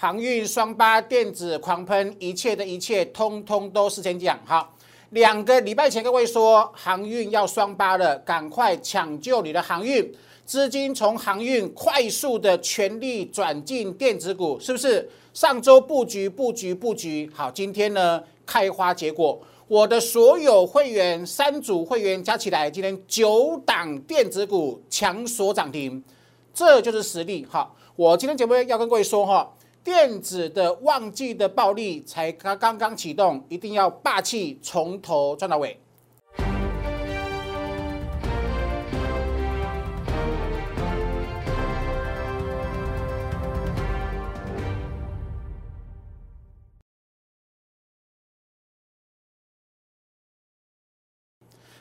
航运双八电子狂喷，一切的一切通通都事先讲好。两个礼拜前各位说航运要双八了，赶快抢救你的航运资金，从航运快速的全力转进电子股，是不是？上周布局布局布局好，今天呢开花结果。我的所有会员三组会员加起来，今天九档电子股强锁涨停，这就是实力。好，我今天节目要跟各位说哈。电子的旺季的暴利才刚刚刚启动，一定要霸气从头赚到尾。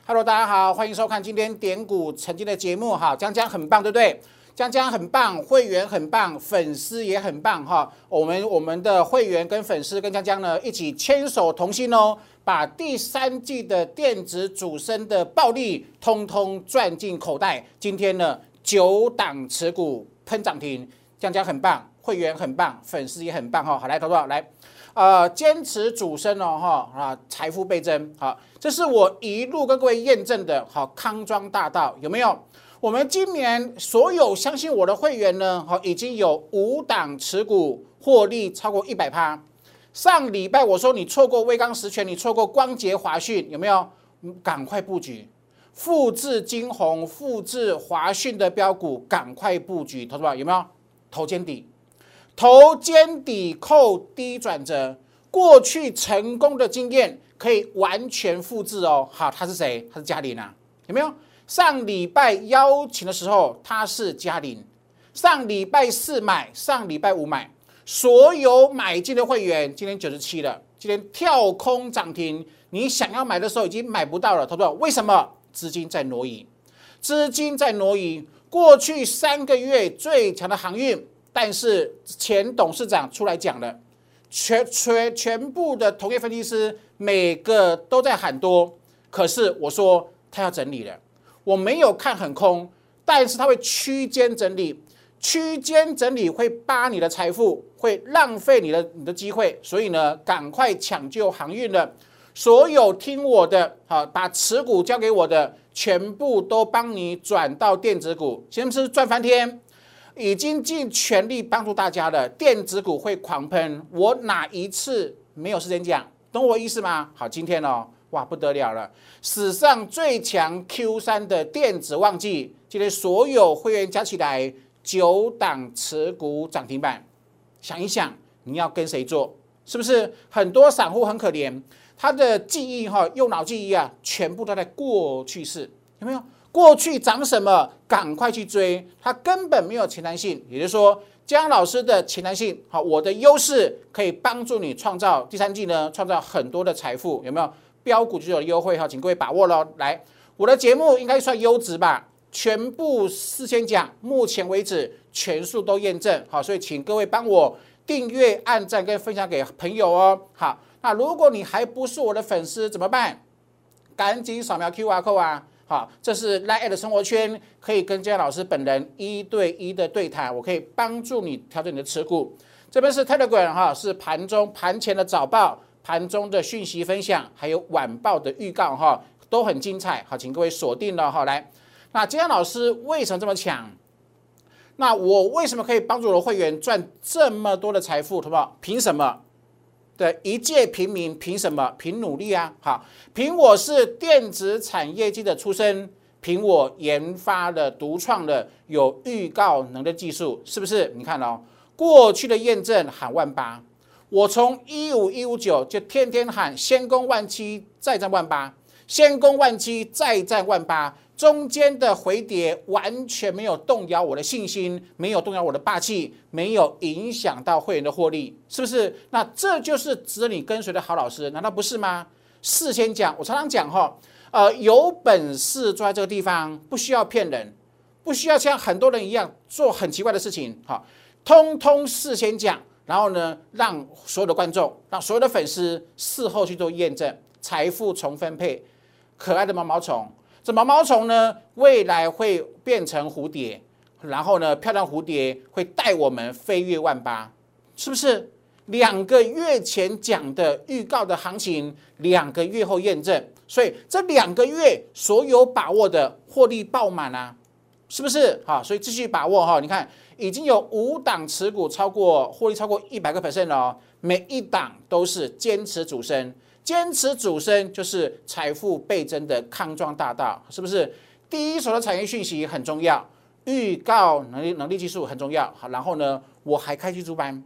Hello，大家好，欢迎收看今天点股曾经的节目哈，江江很棒，对不对？江江很棒，会员很棒，粉丝也很棒哈。我们我们的会员跟粉丝跟江江呢一起牵手同心哦，把第三季的电子主升的暴利通通赚进口袋。今天呢九档持股喷涨停，江江很棒，会员很棒，粉丝也很棒哈。好来，投多少来？呃，坚持主升哦哈啊，财富倍增好，这是我一路跟各位验证的。好，康庄大道有没有？我们今年所有相信我的会员呢，好，已经有五档持股获利超过一百趴。上礼拜我说你错过威刚实权，你错过光捷华讯，有没有？赶快布局，复制金红，复制华讯的标股，赶快布局，投资吧，有没有？头肩底，头肩底扣低转折，过去成功的经验可以完全复制哦。好，他是谁？他是嘉玲啊，有没有？上礼拜邀请的时候，他是嘉玲。上礼拜四买，上礼拜五买，所有买进的会员，今天九十七了，今天跳空涨停。你想要买的时候已经买不到了，他说为什么？资金在挪移，资金在挪移。过去三个月最强的航运，但是前董事长出来讲了，全全全部的同业分析师每个都在喊多，可是我说他要整理了。我没有看很空，但是它会区间整理，区间整理会扒你的财富，会浪费你的你的机会，所以呢，赶快抢救航运了。所有听我的，好，把持股交给我的，全部都帮你转到电子股，先是赚翻天，已经尽全力帮助大家了。电子股会狂喷，我哪一次没有时间讲？懂我意思吗？好，今天哦。哇，不得了了！史上最强 Q 三的电子旺季，今天所有会员加起来九档持股涨停板。想一想，你要跟谁做？是不是很多散户很可怜？他的记忆哈，右脑记忆啊，全部都在过去式，有没有？过去涨什么，赶快去追，他根本没有前瞻性。也就是说，江老师的前瞻性，好，我的优势可以帮助你创造第三季呢，创造很多的财富，有没有？标股就有优惠哈，请各位把握喽。来，我的节目应该算优质吧？全部事先讲，目前为止全数都验证好，所以请各位帮我订阅、按赞跟分享给朋友哦。好，那如果你还不是我的粉丝怎么办？赶紧扫描 Q R code 啊！好，这是 Line 的生活圈，可以跟姜老师本人一对一的对谈，我可以帮助你调整你的持股。这边是 Telegram 哈，是盘中盘前的早报。盘中的讯息分享，还有晚报的预告哈，都很精彩。好，请各位锁定了哈。来，那金安老师为什么这么强？那我为什么可以帮助我的会员赚这么多的财富？好不好？凭什么？对，一介平民凭什么？凭努力啊！好，凭我是电子产业机的出身，凭我研发的独创的有预告能的技术，是不是？你看哦，过去的验证喊万八。我从一五一五九就天天喊先攻万七再战万八，先攻万七再战万八，中间的回跌完全没有动摇我的信心，没有动摇我的霸气，没有影响到会员的获利，是不是？那这就是值得你跟随的好老师，难道不是吗？事先讲，我常常讲哈，呃，有本事坐在这个地方，不需要骗人，不需要像很多人一样做很奇怪的事情，哈，通通事先讲。然后呢，让所有的观众，让所有的粉丝事后去做验证，财富重分配，可爱的毛毛虫，这毛毛虫呢，未来会变成蝴蝶，然后呢，漂亮蝴蝶会带我们飞越万八，是不是？两个月前讲的预告的行情，两个月后验证，所以这两个月所有把握的获利爆满啊，是不是？好，所以继续把握哈。你看，已经有五档持股超过获利超过一百个 percent 了哦，每一档都是坚持主升，坚持主升就是财富倍增的康庄大道，是不是？第一手的产业讯息很重要，预告能力能力技术很重要。好，然后呢，我还开技术班。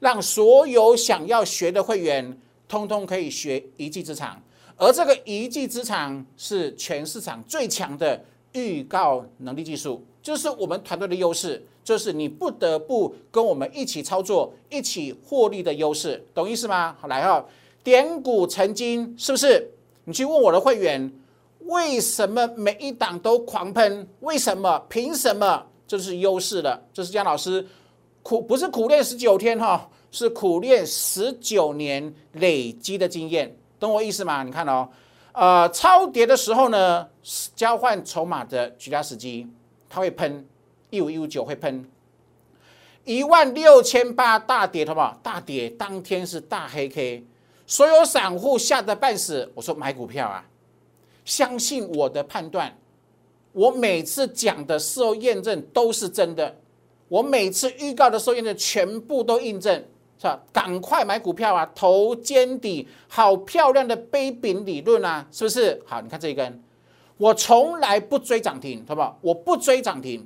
让所有想要学的会员，通通可以学一技之长，而这个一技之长是全市场最强的预告能力技术，就是我们团队的优势，就是你不得不跟我们一起操作、一起获利的优势，懂意思吗？好，来哈，点股成金是不是？你去问我的会员，为什么每一档都狂喷？为什么？凭什么？这是优势了，这是姜老师。苦不是苦练十九天哈，是苦练十九年累积的经验，懂我意思吗？你看哦，呃，超跌的时候呢，交换筹码的绝佳时机，它会喷一五一五九会喷一万六千八大跌，好不好？大跌当天是大黑 K，所有散户吓得半死。我说买股票啊，相信我的判断，我每次讲的事后验证都是真的。我每次预告的时候，验证全部都印证，是吧？赶快买股票啊！头肩底好漂亮的杯柄理论啊，是不是？好，你看这一根，我从来不追涨停，好不好？我不追涨停，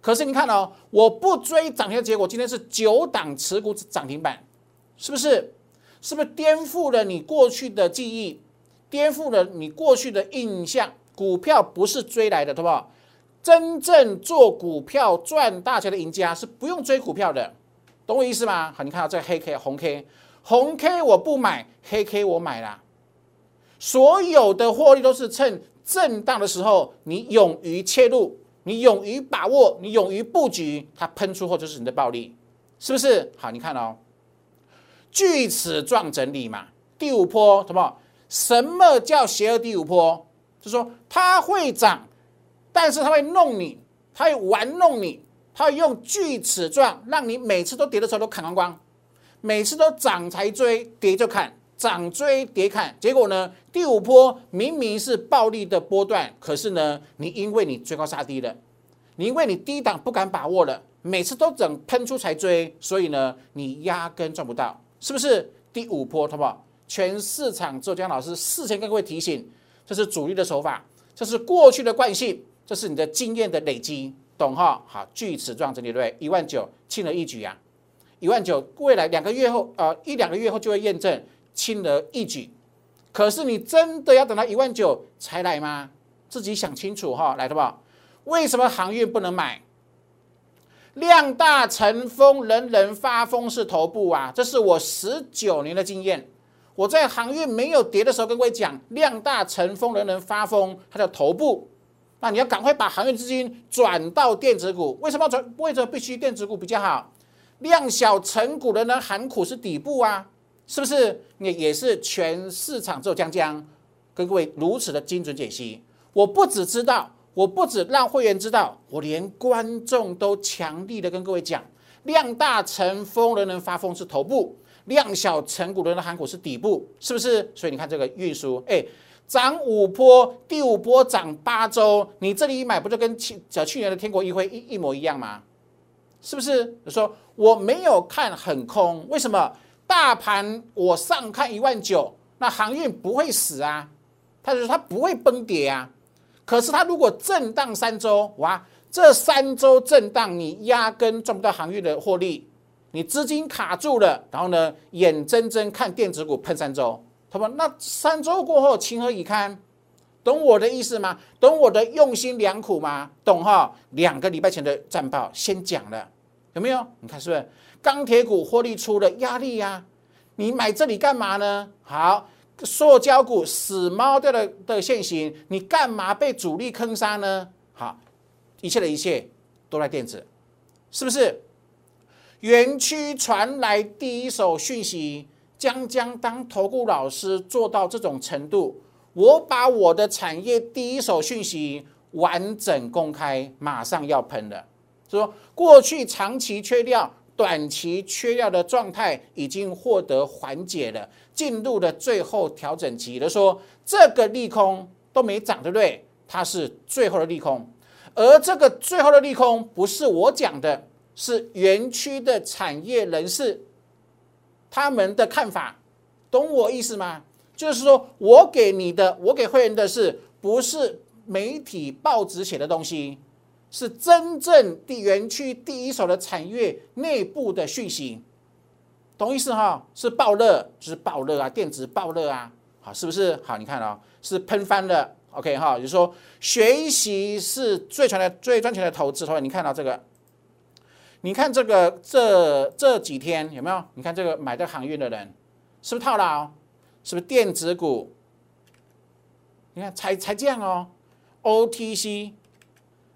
可是你看哦，我不追涨停的结果，今天是九档持股涨停板，是不是？是不是颠覆了你过去的记忆，颠覆了你过去的印象？股票不是追来的，对不？真正做股票赚大钱的赢家是不用追股票的，懂我意思吗？好，你看到这个黑 K 红 K 红 K 我不买，黑 K 我买了，所有的获利都是趁震荡的时候，你勇于切入，你勇于把握，你勇于布局，它喷出后就是你的暴利，是不是？好，你看哦，锯齿状整理嘛，第五波什么？什么叫邪恶第五波？就是说它会涨。但是它会弄你，它会玩弄你，它会用锯齿状，让你每次都跌的时候都砍光光，每次都涨才追，跌就砍，涨追跌砍，结果呢，第五波明明是暴利的波段，可是呢，你因为你追高杀低了，你因为你低档不敢把握了，每次都等喷出才追，所以呢，你压根赚不到，是不是？第五波，好不好？全市场周江老师事先跟各位提醒，这是主力的手法，这是过去的惯性。这是你的经验的累积，懂哈？好，锯齿状整理对，一万九轻而易举啊，一万九，未来两个月后，呃，一两个月后就会验证轻而易举。可是你真的要等到一万九才来吗？自己想清楚哈，来的吧？为什么航运不能买？量大成风，人人发疯是头部啊！这是我十九年的经验。我在航运没有跌的时候跟各位讲，量大成风，人人发疯，它叫头部。那你要赶快把航运资金转到电子股，为什么转？为什么必须电子股比较好？量小成股的人喊苦是底部啊，是不是？也也是全市场只有江江跟各位如此的精准解析。我不只知道，我不止让会员知道，我连观众都强力的跟各位讲：量大成风，人人发疯是头部；量小成股人人喊股是底部，是不是？所以你看这个运输，哎。涨五波，第五波涨八周，你这里一买不就跟去找去年的天国一辉一一模一样吗？是不是？说我没有看很空，为什么？大盘我上看一万九，那航运不会死啊，他就说它不会崩跌啊。可是它如果震荡三周，哇，这三周震荡你压根赚不到航运的获利，你资金卡住了，然后呢，眼睁睁看电子股喷三周。他说：“那三周过后，情何以堪？懂我的意思吗？懂我的用心良苦吗？懂哈？两个礼拜前的战报先讲了，有没有？你看是不是钢铁股获利出了压力呀？你买这里干嘛呢？好，塑胶股死猫掉的的现形，你干嘛被主力坑杀呢？好，一切的一切都在电子，是不是？园区传来第一手讯息。”将将当投顾老师做到这种程度，我把我的产业第一手讯息完整公开，马上要喷了。说过去长期缺料，短期缺料的状态已经获得缓解了，进入了最后调整期的说，这个利空都没涨，对不对？它是最后的利空，而这个最后的利空不是我讲的，是园区的产业人士他们的看法，懂我意思吗？就是说我给你的，我给会员的是不是媒体报纸写的东西，是真正地园区第一手的产业内部的讯息，懂意思哈？是爆热，就是爆热啊，电子爆热啊，好，是不是？好，你看哦，是喷翻了。OK 哈，就是说学习是最全的、最赚钱的投资。同学，你看到这个？你看这个这这几天有没有？你看这个买的航运的人是不是套牢？是不是电子股？你看才才这样哦，OTC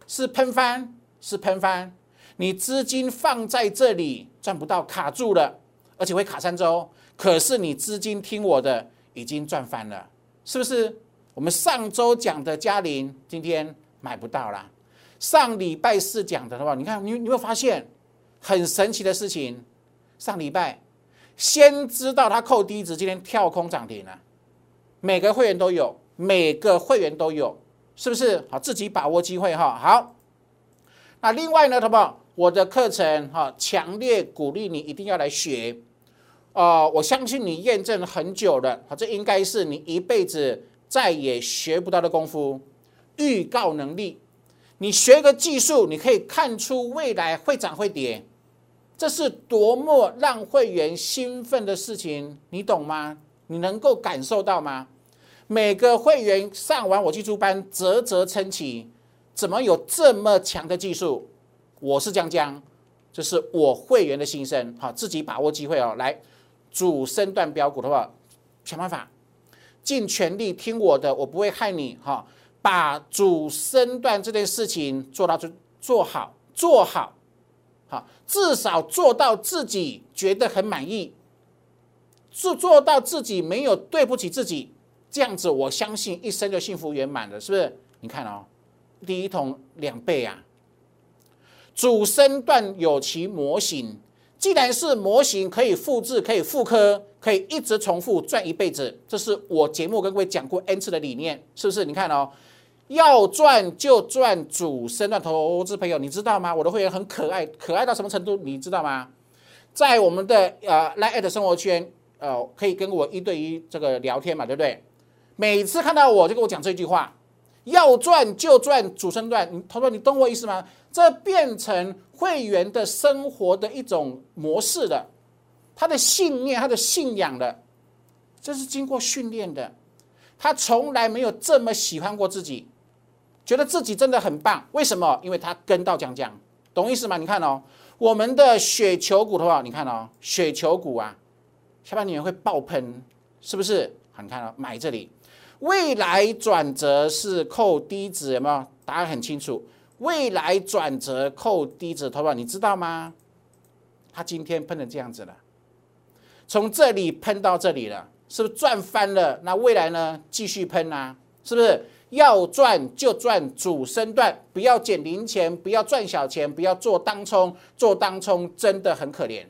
是喷翻，是喷翻。你资金放在这里赚不到，卡住了，而且会卡三周。可是你资金听我的，已经赚翻了，是不是？我们上周讲的嘉麟，今天买不到啦。上礼拜四讲的话，你看你你会发现很神奇的事情。上礼拜先知道它扣低值，今天跳空涨停了。每个会员都有，每个会员都有，是不是？好，自己把握机会哈。好，那另外呢，好不好？我的课程哈，强烈鼓励你一定要来学。哦，我相信你验证很久了，好，这应该是你一辈子。再也学不到的功夫，预告能力。你学个技术，你可以看出未来会涨会跌，这是多么让会员兴奋的事情，你懂吗？你能够感受到吗？每个会员上完我技术班，啧啧称奇，怎么有这么强的技术？我是江江，这是我会员的心声。好，自己把握机会哦。来，主升段标股的话，想办法。尽全力听我的，我不会害你哈。把主升段这件事情做到做做好做好，好至少做到自己觉得很满意，做做到自己没有对不起自己，这样子我相信一生就幸福圆满了，是不是？你看哦，第一桶两倍啊，主升段有其模型。既然是模型，可以复制，可以复刻，可以一直重复赚一辈子，这是我节目跟各位讲过 N 次的理念，是不是？你看哦，要赚就赚主升段投资朋友，你知道吗？我的会员很可爱，可爱到什么程度？你知道吗？在我们的呃 Line 的生活圈，呃，可以跟我一对一这个聊天嘛，对不对？每次看到我就跟我讲这句话。要赚就赚主升段，你他说你懂我意思吗？这变成会员的生活的一种模式的，他的信念、他的信仰的，这是经过训练的。他从来没有这么喜欢过自己，觉得自己真的很棒。为什么？因为他跟到讲讲，懂意思吗？你看哦，我们的雪球股的话，你看哦，雪球股啊，下半年会爆喷，是不是？好，你看哦，买这里。未来转折是扣低值，有没有？答案很清楚。未来转折扣低值，投保你知道吗？他今天喷成这样子了，从这里喷到这里了，是不是赚翻了？那未来呢？继续喷啊，是不是？要赚就赚主升段，不要捡零钱，不要赚小钱，不要做当冲，做当冲真的很可怜，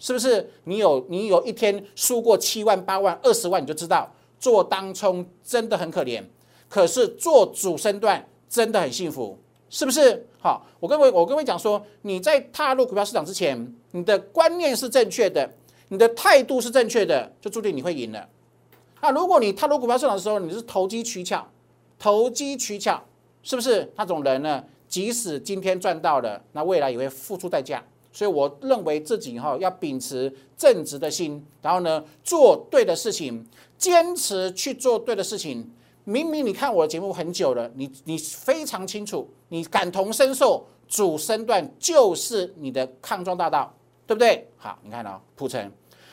是不是？你有你有一天输过七万、八万、二十万，你就知道。做当冲真的很可怜，可是做主升段真的很幸福，是不是？好，我跟位我跟位讲说，你在踏入股票市场之前，你的观念是正确的，你的态度是正确的，就注定你会赢了。那如果你踏入股票市场的时候，你是投机取巧，投机取巧，是不是？那种人呢，即使今天赚到了，那未来也会付出代价。所以我认为自己哈要秉持正直的心，然后呢做对的事情，坚持去做对的事情。明明你看我的节目很久了，你你非常清楚，你感同身受，主身段就是你的抗撞大道，对不对？好，你看哦，铺陈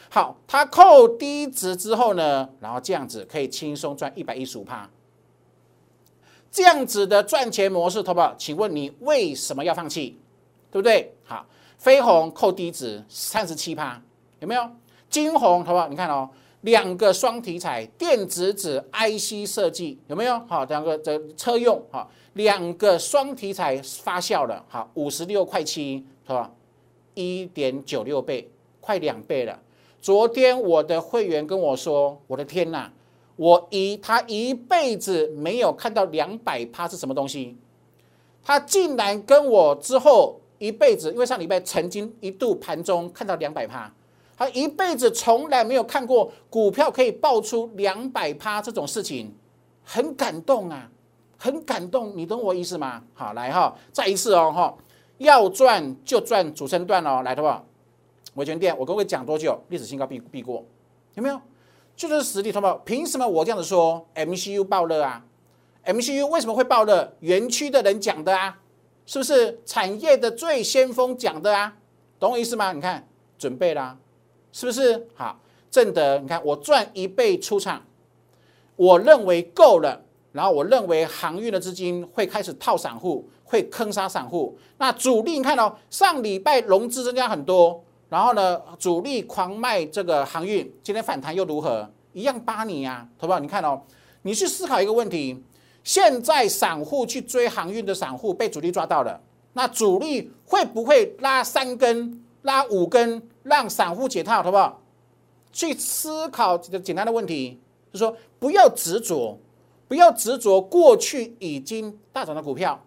好，它扣低值之后呢，然后这样子可以轻松赚一百一十五趴，这样子的赚钱模式，投保，请问你为什么要放弃？对不对？好。飞鸿扣低值三十七趴，有没有？金鸿好不好？你看哦，两个双题材，电子纸 IC 设计有没有？好，两个这车用哈，两个双题材发酵了，好，五十六块七是吧？一点九六倍，快两倍了。昨天我的会员跟我说：“我的天呐，我一他一辈子没有看到两百趴是什么东西，他竟然跟我之后一辈子，因为上礼拜曾经一度盘中看到两百趴，他一辈子从来没有看过股票可以爆出两百趴这种事情，很感动啊，很感动，你懂我意思吗？好，来哈，再一次哦哈。”要赚就赚主升段哦，来的话，维权店，我跟各位讲多久？历史新高必必过，有没有？就是实力，同胞，凭什么我这样子说？MCU 爆热啊！MCU 为什么会爆热？园区的人讲的啊，是不是产业的最先锋讲的啊？懂我意思吗？你看，准备啦，是不是？好，正德，你看我赚一倍出场，我认为够了。然后我认为航运的资金会开始套散户，会坑杀散户。那主力你看哦，上礼拜融资增加很多，然后呢，主力狂卖这个航运，今天反弹又如何？一样扒你呀，好不好？你看哦，你去思考一个问题：现在散户去追航运的散户被主力抓到了，那主力会不会拉三根、拉五根，让散户解套，好不好？去思考这个简单的问题，就说不要执着。不要执着过去已经大涨的股票，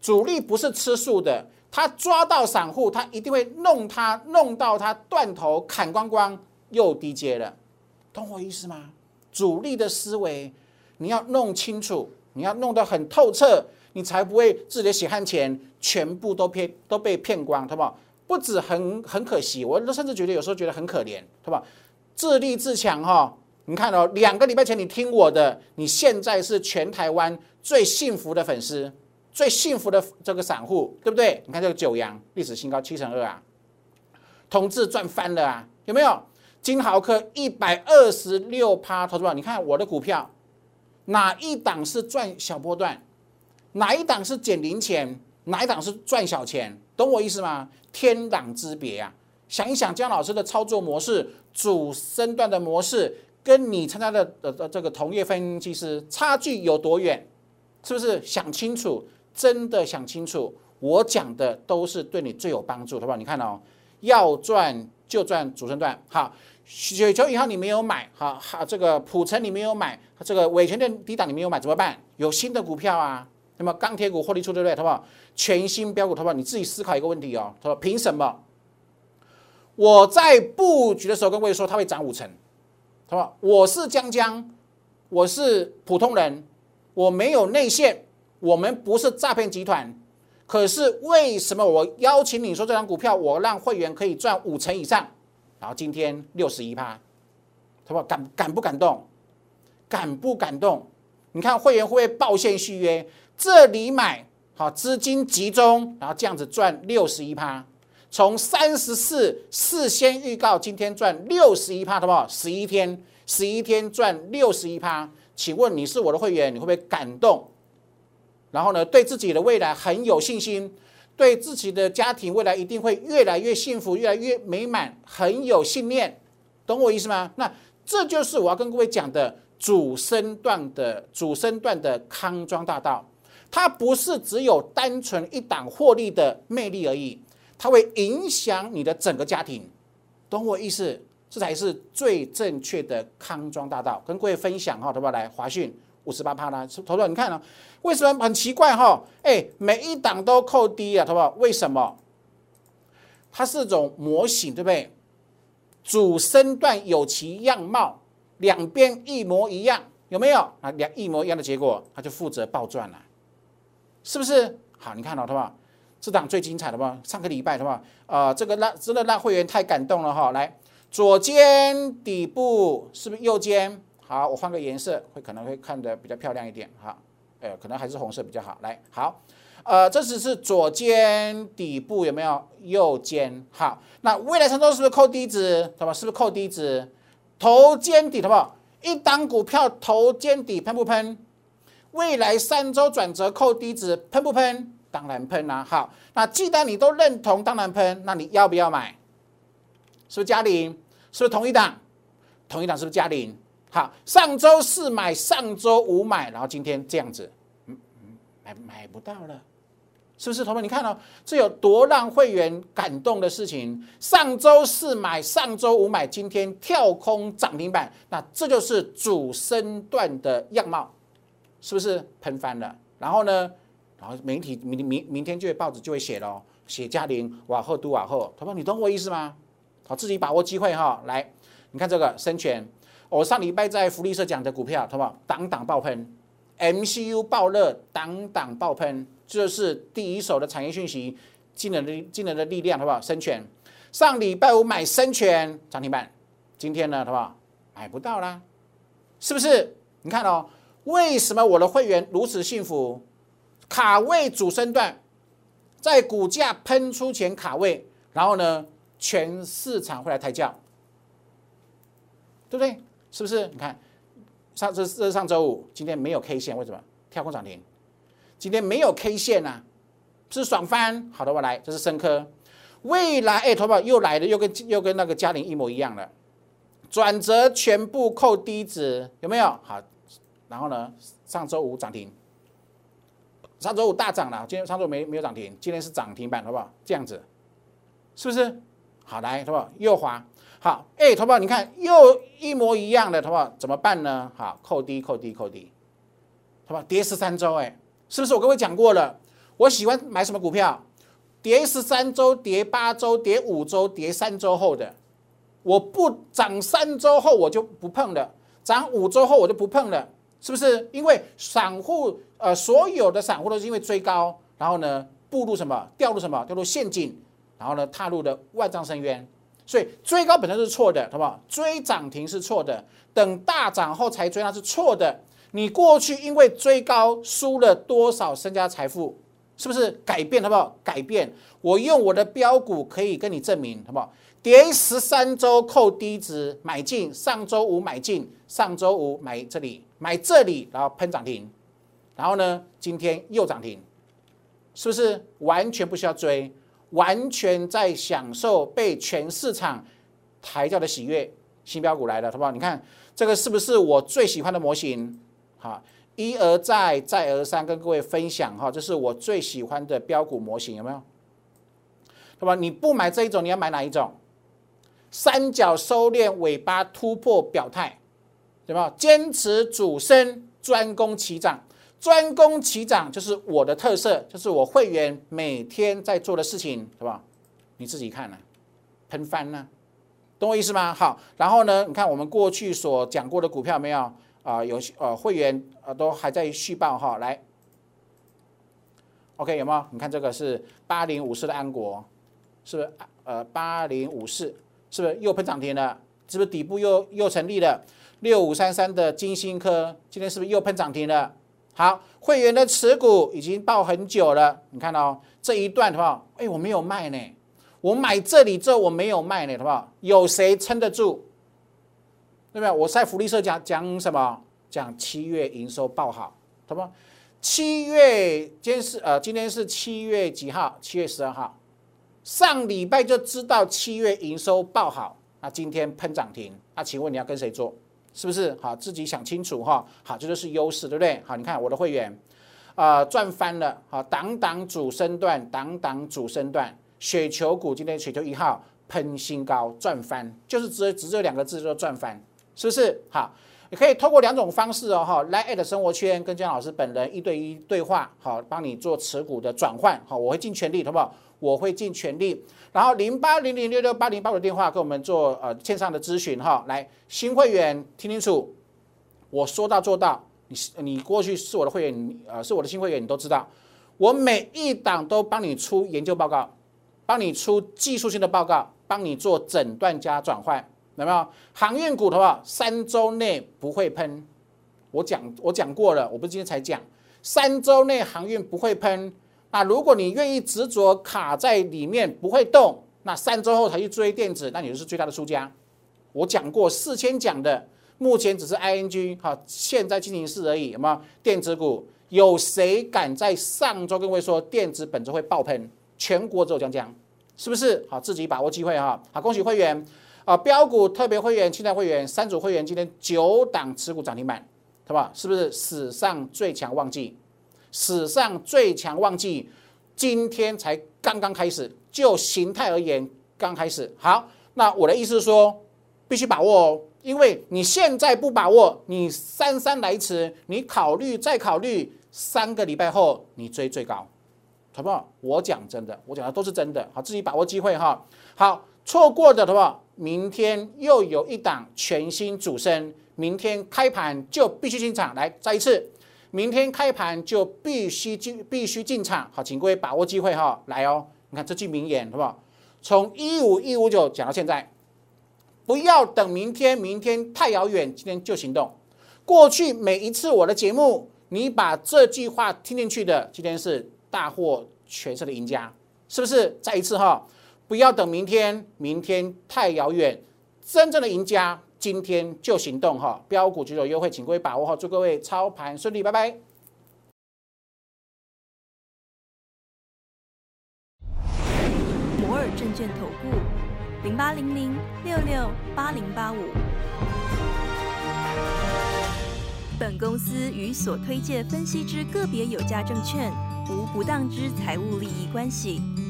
主力不是吃素的，他抓到散户，他一定会弄他，弄到他断头砍光光，又低阶了，懂我意思吗？主力的思维你要弄清楚，你要弄得很透彻，你才不会自己的血汗钱全部都骗都被骗光，好不好？不止很很可惜，我都甚至觉得有时候觉得很可怜，对吧？自立自强哈。你看哦，两个礼拜前你听我的，你现在是全台湾最幸福的粉丝，最幸福的这个散户，对不对？你看这个九阳历史新高七成二啊，同志赚翻了啊，有没有？金豪科一百二十六趴，投资者，你看我的股票哪一档是赚小波段，哪一档是捡零钱，哪一档是赚小钱，懂我意思吗？天壤之别啊！想一想姜老师的操作模式，主升段的模式。跟你参加的呃呃这个同业分析师差距有多远？是不是想清楚？真的想清楚，我讲的都是对你最有帮助，好不好？你看哦，要赚就赚主升段。好，雪球银行你没有买，好好这个普成你没有买，这个伟权店低档你没有买，怎么办？有新的股票啊，那么钢铁股获利出对不对？好不好？全新标股，好不好？你自己思考一个问题哦，他说凭什么？我在布局的时候跟各位说，它会涨五成。是吧？我是江江，我是普通人，我没有内线，我们不是诈骗集团。可是为什么我邀请你说这张股票，我让会员可以赚五成以上？然后今天六十一趴，是吧？感感不感动？敢不敢动？你看会员会不会报线续约？这里买好资金集中，然后这样子赚六十一趴。从三十四事先预告，今天赚六十一趴，好不好？十一天，十一天赚六十一趴，请问你是我的会员，你会不会感动？然后呢，对自己的未来很有信心，对自己的家庭未来一定会越来越幸福，越来越美满，很有信念，懂我意思吗？那这就是我要跟各位讲的主升段的主升段的康庄大道，它不是只有单纯一档获利的魅力而已。它会影响你的整个家庭，懂我意思？这才是最正确的康庄大道，跟各位分享哈，好不好？来，华讯五十八趴啦，投资你看啊，为什么很奇怪哈？哎，每一档都扣低啊，好不好？为什么？它是种模型，对不对？主身段有其样貌，两边一模一样，有没有啊？两一模一样的结果，它就负责暴赚了，是不是？好，你看到，好不好？这档最精彩的吧？上个礼拜的吧？啊，这个让真的让会员太感动了哈！来，左肩底部是不是右肩？好，我换个颜色，会可能会看得比较漂亮一点哈。呃，可能还是红色比较好。来，好，呃，这只是左肩底部有没有右肩？好，那未来三周是不是扣低值？好吧？是不是扣低值？头肩底好不好？一档股票头肩底喷不喷？未来三周转折扣低值喷不喷？当然喷啦，好，那既然你都认同当然喷，那你要不要买？是不是嘉玲？是不是同一档？同一档是不是嘉玲？好，上周四买，上周五买，然后今天这样子，嗯嗯，买买不到了，是不是？同学们，你看哦，这有多让会员感动的事情？上周四买，上周五买，今天跳空涨停板，那这就是主升段的样貌，是不是喷翻了？然后呢，然后媒体明明明天就会报纸就会写了，写嘉玲往后都往后，他说，你懂我意思吗？好，自己把握机会哈。来，你看这个生全，我上礼拜在福利社讲的股票，好不好？档档爆喷，MCU 爆热，档档爆喷。这是第一手的产业讯息，惊人的惊人的力量，好不好？生全上礼拜五买生全涨停板，今天呢，好不好？买不到啦，是不是？你看哦，为什么我的会员如此幸福？卡位主升段，在股价喷出前卡位，然后呢，全市场会来抬轿，对不对？是不是？你看上这这是上周五，今天没有 K 线，为什么？跳空涨停。今天没有 K 线啊，是爽翻。好的，我来，这是深科。未来哎，头发又来了，又跟又跟那个嘉玲一模一样了。转折全部扣低值，有没有？好，然后呢，上周五涨停，上周五大涨了，今天上周没没有涨停，今天是涨停板，好不好？这样子，是不是？好，来，头发右滑，好，哎，头发你看又一模一样的，头发怎么办呢？好，扣低，扣低，扣低，好吧？跌十三周，哎。是不是我跟位讲过了？我喜欢买什么股票？跌十三周、跌八周、跌五周、跌三周后的，我不涨三周后我就不碰了，涨五周后我就不碰了，是不是？因为散户呃，所有的散户都是因为追高，然后呢步入什么？掉入什么？掉入陷阱，然后呢踏入了万丈深渊。所以追高本身是错的，好不好？追涨停是错的，等大涨后才追那是错的。你过去因为追高输了多少身家财富，是不是改变好不好？改变，我用我的标股可以跟你证明，好不好？跌十三周扣低值买进，上周五买进，上周五买这里买这里，然后喷涨停，然后呢，今天又涨停，是不是完全不需要追，完全在享受被全市场抬轿的喜悦？新标股来了，好不好？你看这个是不是我最喜欢的模型？好，一而再，再而三跟各位分享哈，这是我最喜欢的标股模型，有没有？对吧？你不买这一种，你要买哪一种？三角收敛，尾巴突破，表态，对吧？坚持主升，专攻齐涨，专攻齐涨就是我的特色，就是我会员每天在做的事情，对吧？你自己看呢，喷翻呢，懂我意思吗？好，然后呢，你看我们过去所讲过的股票没有？啊，有呃会员呃都还在续报哈，来，OK 有没有？你看这个是八零五四的安国，是不是？呃，八零五四是不是又喷涨停了？是不是底部又又成立了？六五三三的金星科今天是不是又喷涨停了？好，会员的持股已经报很久了，你看到这一段的话，哎，我没有卖呢，我买这里之后我没有卖呢，好不好？有谁撑得住？对不对？我在福利社讲讲什么？讲七月营收报好，什么？七月今天是呃，今天是七月几号？七月十二号。上礼拜就知道七月营收报好，那今天喷涨停，那请问你要跟谁做？是不是？好，自己想清楚哈。好，这就是优势，对不对？好，你看我的会员，啊，赚翻了。好，挡挡主升段，挡挡主升段，雪球股今天雪球一号喷新高，赚翻，就是只只这两个字，就赚翻。是不是好？你可以通过两种方式哦，哈，来 at 生活圈跟姜老师本人一对一对话，好，帮你做持股的转换，好，我会尽全力，好不好？我会尽全力。然后零八零零六六八零八五的电话跟我们做呃线上的咨询，哈，来新会员听清楚，我说到做到。你你过去是我的会员，呃，是我的新会员，你都知道，我每一档都帮你出研究报告，帮你出技术性的报告，帮你做诊断加转换。有没有航运股的话，三周内不会喷。我讲我讲过了，我不是今天才讲，三周内航运不会喷。那如果你愿意执着卡在里面不会动，那三周后才去追电子，那你就是最大的输家。我讲过四千讲的，目前只是 ING 哈，现在进行式而已。有没有电子股？有谁敢在上周跟位说电子本周会爆喷？全国只有江江，是不是？好，自己把握机会哈。好，恭喜会员。啊，标股特别会员、清代会员三组会员，今天九档持股涨停板，好不好？是不是史上最强旺季？史上最强旺季，今天才刚刚开始，就形态而言刚开始。好，那我的意思是说，必须把握哦，因为你现在不把握，你姗姗来迟，你考虑再考虑，三个礼拜后你追最高，好不好？我讲真的，我讲的都是真的，好，自己把握机会哈。好，错过的的话，明天又有一档全新主升，明天开盘就必须进场，来再一次。明天开盘就必须进，必须进场。好，请各位把握机会哈，来哦。你看这句名言，好不好？从一五一五九讲到现在，不要等明天，明天太遥远，今天就行动。过去每一次我的节目，你把这句话听进去的，今天是大获全胜的赢家，是不是？再一次哈，不要等明天，明天太遥远，真正的赢家。今天就行动哈！标股举手优惠，请各位把握哈！祝各位操盘顺利，拜拜。摩尔证券投顾零八零零六六八零八五。本公司与所推介分析之个别有价证券无不当之财务利益关系。